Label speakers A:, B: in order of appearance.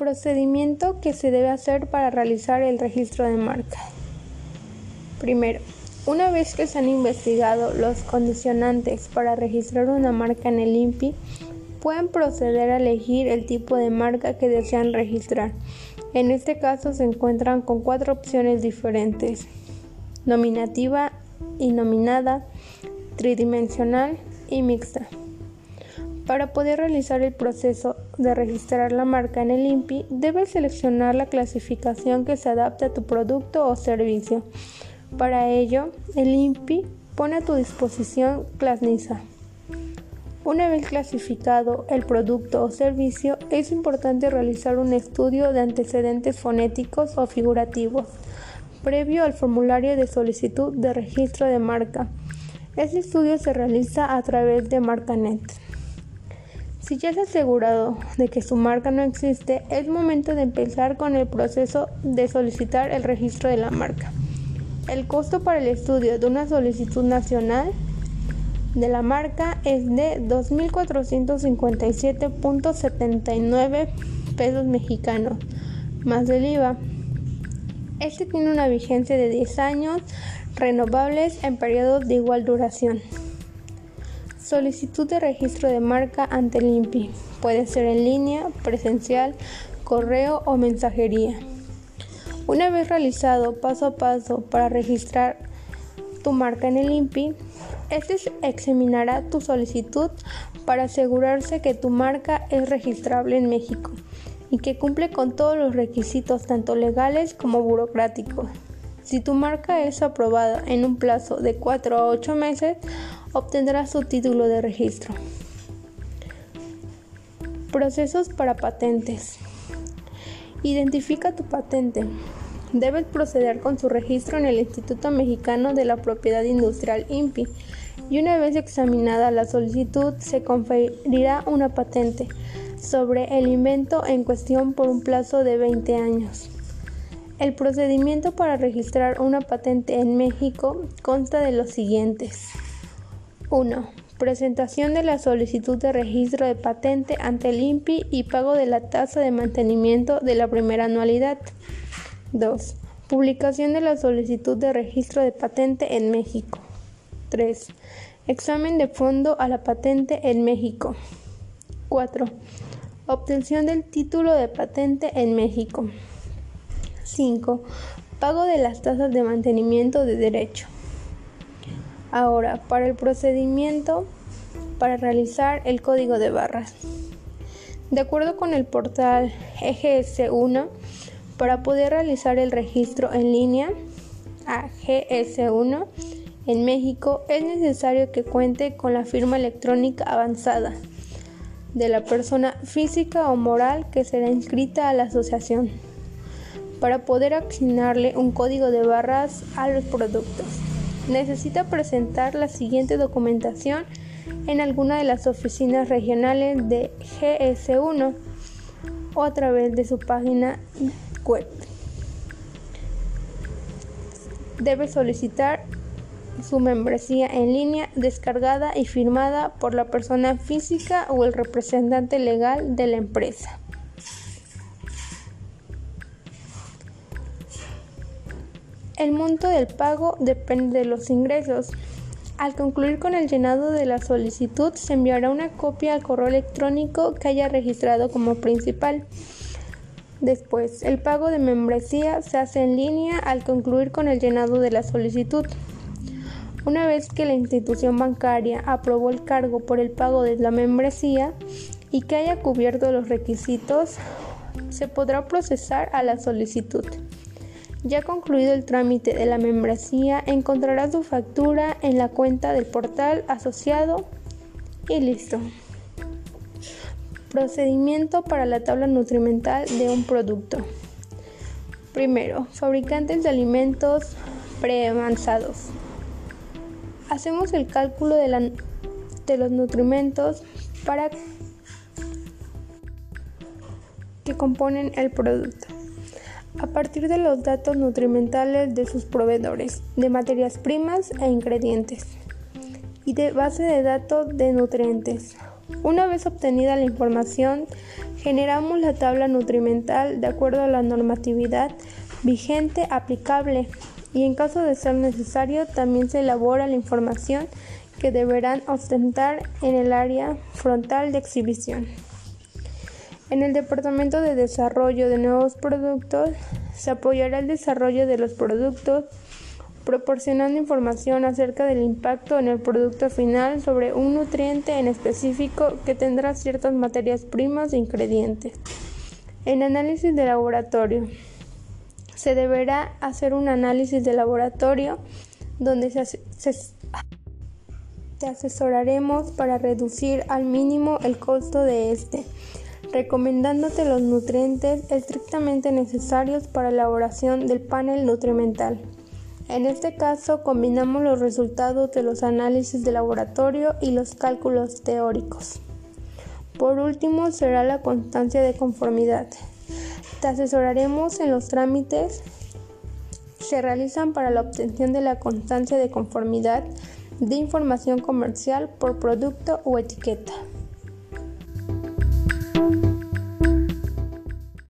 A: Procedimiento que se debe hacer para realizar el registro de marca. Primero, una vez que se han investigado los condicionantes para registrar una marca en el INPI, pueden proceder a elegir el tipo de marca que desean registrar. En este caso se encuentran con cuatro opciones diferentes. Nominativa, nominada, tridimensional y mixta. Para poder realizar el proceso de registrar la marca en el INPI, debes seleccionar la clasificación que se adapte a tu producto o servicio. Para ello, el INPI pone a tu disposición ClassNISA. Una vez clasificado el producto o servicio, es importante realizar un estudio de antecedentes fonéticos o figurativos previo al formulario de solicitud de registro de marca. Este estudio se realiza a través de MarcaNet. Si ya se asegurado de que su marca no existe, es momento de empezar con el proceso de solicitar el registro de la marca. El costo para el estudio de una solicitud nacional de la marca es de 2.457.79 pesos mexicanos, más del IVA. Este tiene una vigencia de 10 años, renovables en periodos de igual duración. Solicitud de registro de marca ante el INPI. Puede ser en línea, presencial, correo o mensajería. Una vez realizado paso a paso para registrar tu marca en el INPI, este examinará tu solicitud para asegurarse que tu marca es registrable en México y que cumple con todos los requisitos tanto legales como burocráticos. Si tu marca es aprobada en un plazo de 4 a 8 meses, obtendrás su título de registro. Procesos para patentes. Identifica tu patente. Debes proceder con su registro en el Instituto Mexicano de la Propiedad Industrial INPI y una vez examinada la solicitud se conferirá una patente sobre el invento en cuestión por un plazo de 20 años. El procedimiento para registrar una patente en México consta de los siguientes. 1. Presentación de la solicitud de registro de patente ante el INPI y pago de la tasa de mantenimiento de la primera anualidad. 2. Publicación de la solicitud de registro de patente en México. 3. Examen de fondo a la patente en México. 4. Obtención del título de patente en México. 5. Pago de las tasas de mantenimiento de derecho. Ahora, para el procedimiento para realizar el código de barras. De acuerdo con el portal EGS1, para poder realizar el registro en línea a GS1 en México es necesario que cuente con la firma electrónica avanzada de la persona física o moral que será inscrita a la asociación para poder asignarle un código de barras a los productos. Necesita presentar la siguiente documentación en alguna de las oficinas regionales de GS1 o a través de su página web. Debe solicitar su membresía en línea descargada y firmada por la persona física o el representante legal de la empresa. El monto del pago depende de los ingresos. Al concluir con el llenado de la solicitud, se enviará una copia al correo electrónico que haya registrado como principal. Después, el pago de membresía se hace en línea al concluir con el llenado de la solicitud. Una vez que la institución bancaria aprobó el cargo por el pago de la membresía y que haya cubierto los requisitos, se podrá procesar a la solicitud. Ya concluido el trámite de la membresía, encontrará su factura en la cuenta del portal asociado y listo. Procedimiento para la tabla nutrimental de un producto. Primero, fabricantes de alimentos preavanzados. Hacemos el cálculo de, de los nutrimentos para que componen el producto a partir de los datos nutrimentales de sus proveedores, de materias primas e ingredientes y de base de datos de nutrientes. Una vez obtenida la información, Generamos la tabla nutrimental de acuerdo a la normatividad vigente aplicable y en caso de ser necesario también se elabora la información que deberán ostentar en el área frontal de exhibición. En el Departamento de Desarrollo de Nuevos Productos se apoyará el desarrollo de los productos proporcionando información acerca del impacto en el producto final sobre un nutriente en específico que tendrá ciertas materias primas e ingredientes. En análisis de laboratorio. Se deberá hacer un análisis de laboratorio donde te asesoraremos para reducir al mínimo el costo de este, recomendándote los nutrientes estrictamente necesarios para la elaboración del panel nutrimental. En este caso, combinamos los resultados de los análisis de laboratorio y los cálculos teóricos. Por último, será la constancia de conformidad. Te asesoraremos en los trámites que se realizan para la obtención de la constancia de conformidad de información comercial por producto o etiqueta.